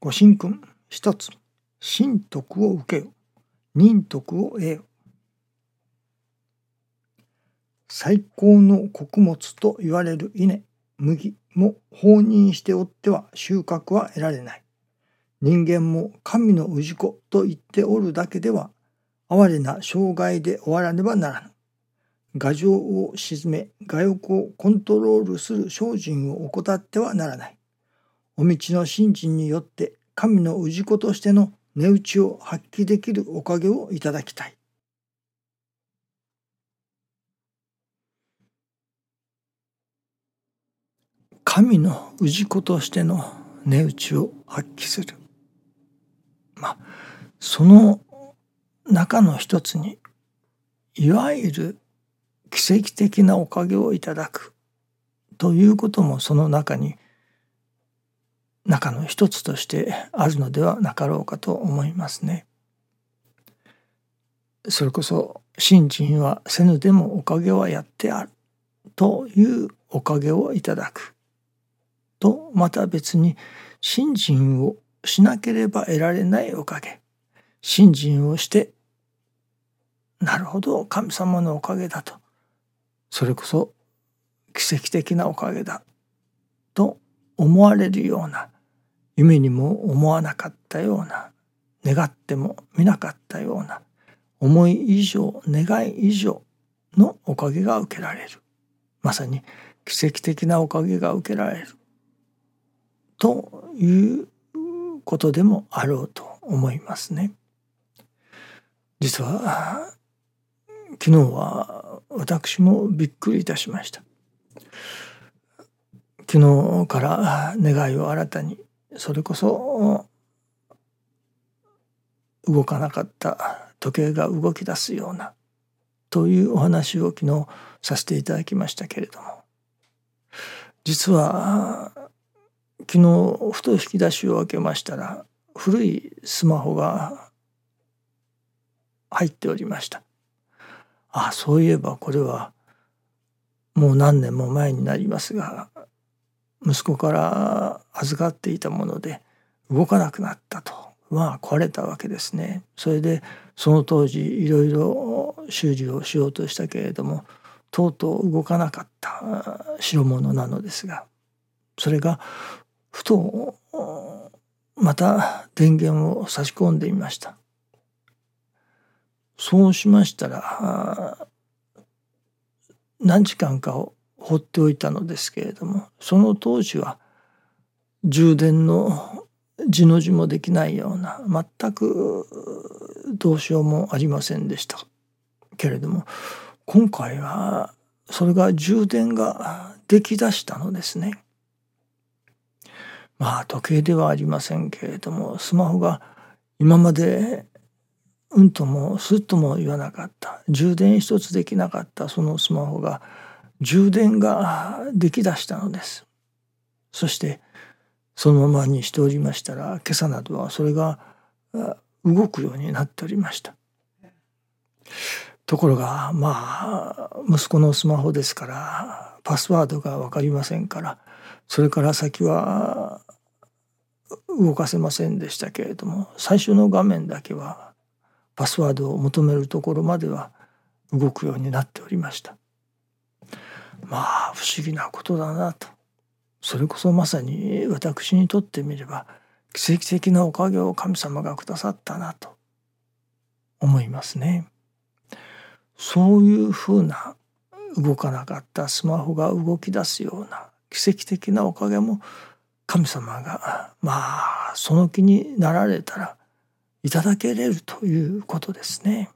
ご神君一つ神徳を受けよ。仁徳を得よ。最高の穀物と言われる稲麦も放任しておっては収穫は得られない。人間も神の氏子と言っておるだけでは哀れな障害で終わらねばならぬ。牙城を鎮め我欲をコントロールする精進を怠ってはならない。お道の信心によって神の氏子としての値打ちを発揮できるおかげをいただきたい。神の氏子としての値打ちを発揮する。まあその中の一つにいわゆる奇跡的なおかげをいただくということもその中に中の一つとしてあるのではなかろうかと思いますね。それこそ信心はせぬでもおかげはやってあるというおかげをいただく。とまた別に信心をしなければ得られないおかげ。信心をしてなるほど神様のおかげだと。それこそ奇跡的なおかげだと思われるような夢にも思わなかったような願っても見なかったような思い以上願い以上のおかげが受けられるまさに奇跡的なおかげが受けられるということでもあろうと思いますね。実は昨日は私もびっくりいたしました。昨日から願いを新たにそれこそ動かなかった時計が動き出すようなというお話を昨日させていただきましたけれども。実は昨日ふと引き出しを開けましたら古いスマホが入っておりました。あそういえばこれはもう何年も前になりますが息子から預かっていたもので動かなくなったとまあ壊れたわけですね。それでその当時いろいろ修理をしようとしたけれどもとうとう動かなかった代物なのですがそれがふとまた電源を差し込んでみました。そうしましたら何時間かを放っておいたのですけれどもその当時は充電の字の字もできないような全くどうしようもありませんでしたけれども今回はそれが充電ができだしたのですね。まあ時計ではありませんけれどもスマホが今までうんともすっとも言わなかった充電一つできなかったそのスマホが充電ができだしたのです。そしてそのままにしておりましたら今朝などはそれが動くようになっておりました。ところがまあ息子のスマホですからパスワードが分かりませんからそれから先は動かせませんでしたけれども最初の画面だけはパスワードを求めるところまでは動くようになっておりました。まあ不思議なことだなとそれこそまさに私にとってみれば奇跡的なおかげを神様がくださったなと思いますね。そういうふうな動かなかったスマホが動き出すような奇跡的なおかげも神様がまあその気になられたらいただけれるということですね。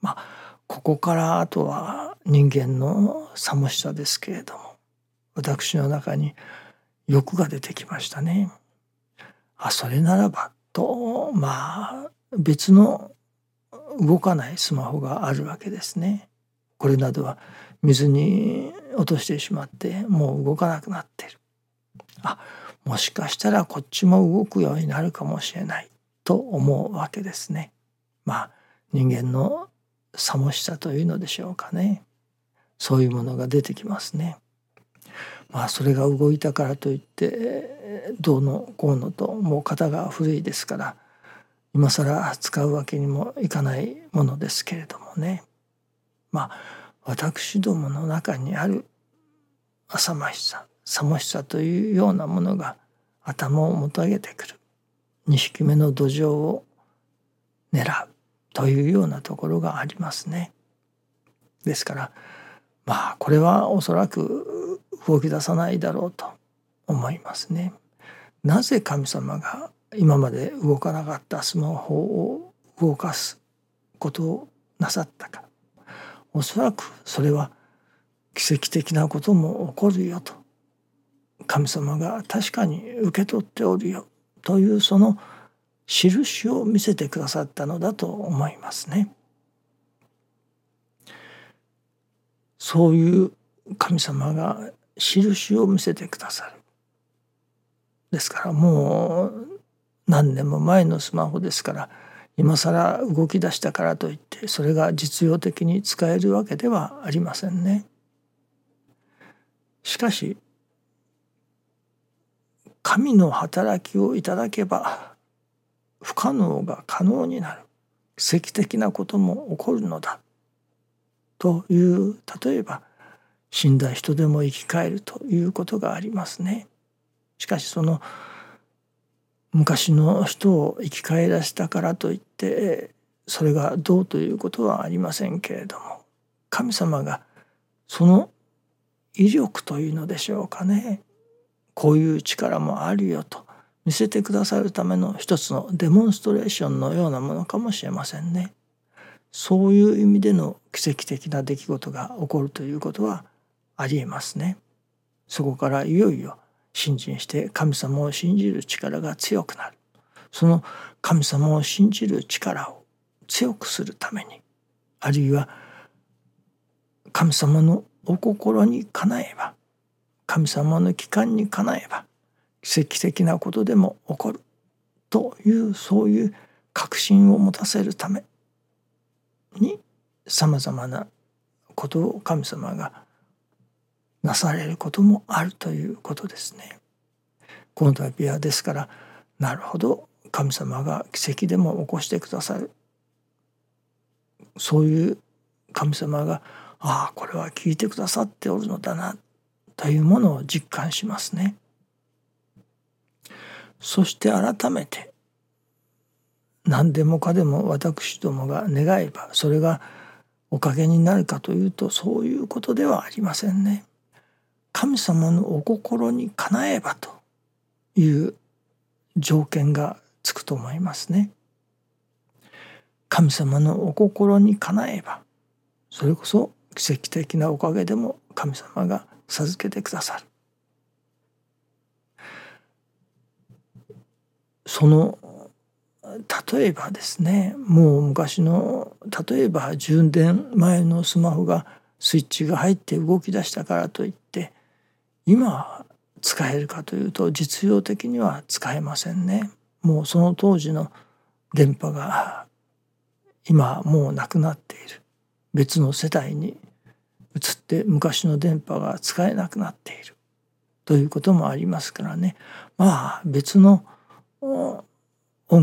まあここからあとは人間の寂しさですけれども私の中に欲が出てきましたね。あそれならばとまあ別の動かないスマホがあるわけですね。これなどは水に落としてしまってもう動かなくなってる。あもしかしたらこっちも動くようになるかもしれないと思うわけですね。まあ人間の寂しさというのでしょうかね。そういうものが出てきますね。まあそれが動いたからといってどうのこうのともう型が古いですから今更使うわけにもいかないものですけれどもね。まあ私どもの中にある浅ましささもしさというようなものが頭をもたげてくる。2匹目の土壌を狙う。というようなところがありますね。ですからまあこれはおそらく動き出さないだろうと思いますね。なぜ神様が今まで動かなかったスマホを動かすことをなさったかおそらくそれは奇跡的なことも起こるよと神様が確かに受け取っておるよというその印を見せてくださったのだと思いますね。そういう神様が印を見せてくださる。ですからもう何年も前のスマホですから今更動き出したからといってそれが実用的に使えるわけではありませんね。しかし神の働きをいただけば不可能が可能になる。奇跡的なことも起こるのだ。という例えば死んだ人でも生き返るということがありますね。しかしその昔の人を生き返らせたからといってそれがどうということはありませんけれども神様がその威力というのでしょうかね。こういう力もあるよと。見せてくださるための一つのデモンストレーションのようなものかもしれませんね。そういう意味での奇跡的な出来事が起こるということはありえますね。そこからいよいよ信心して神様を信じる力が強くなる。その神様を信じる力を強くするためにあるいは神様のお心にかなえば神様の帰還にかなえば奇跡的なことでも起こるというそういう確信を持たせるためにさまざまなことを神様がなされることもあるということですね。この度はですからなるほど神様が奇跡でも起こしてくださるそういう神様がああこれは聞いてくださっておるのだなというものを実感しますね。そして改めて何でもかでも私どもが願えばそれがおかげになるかというとそういうことではありませんね。神様のお心にかなえばという条件がつくと思いますね。神様のお心にかなえばそれこそ奇跡的なおかげでも神様が授けてくださる。その例えばですねもう昔の例えば10年前のスマホがスイッチが入って動き出したからといって今使えるかというと実用的には使えませんね。もうその当時の電波が今もうなくなっている。別の世帯に移って昔の電波が使えなくなっている。ということもありますからね。まあ別の音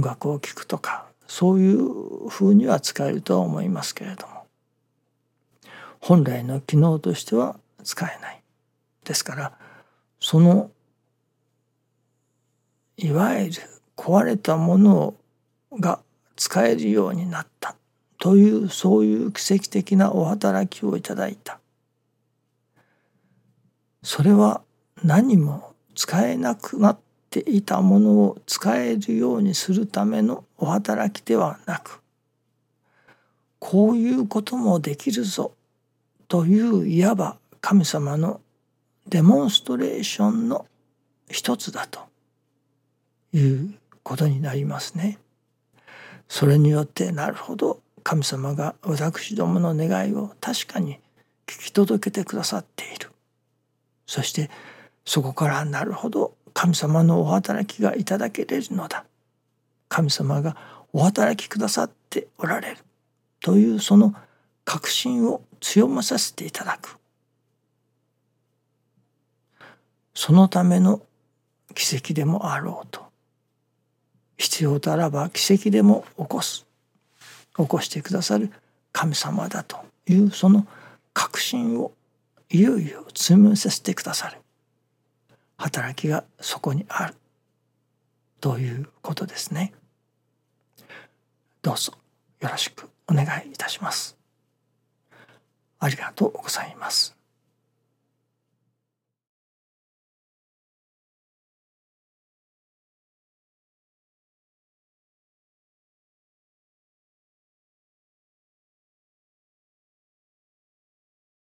楽を聴くとかそういうふうには使えるとは思いますけれども。本来の機能としては使えない。ですからそのいわゆる壊れたものが使えるようになった。というそういう奇跡的なお働きをいただいた。それは何も使えなくなっていたものを使えるようにするためのお働きではなくこういうこともできるぞといういわば神様のデモンストレーションの一つだということになりますね。それによってなるほど神様が私どもの願いを確かに聞き届けてくださっているそしてそこからなるほど神様のお働きがいただけれるのだ。神様がお働きくださっておられるというその確信を強まさせていただく。そのための奇跡でもあろうと。必要とあらば奇跡でも起こす。起こしてくださる神様だというその確信をいよいよ積みさせてくださる。働きがそこにあるということですね。どうぞよろしくお願いいたします。ありがとうございます。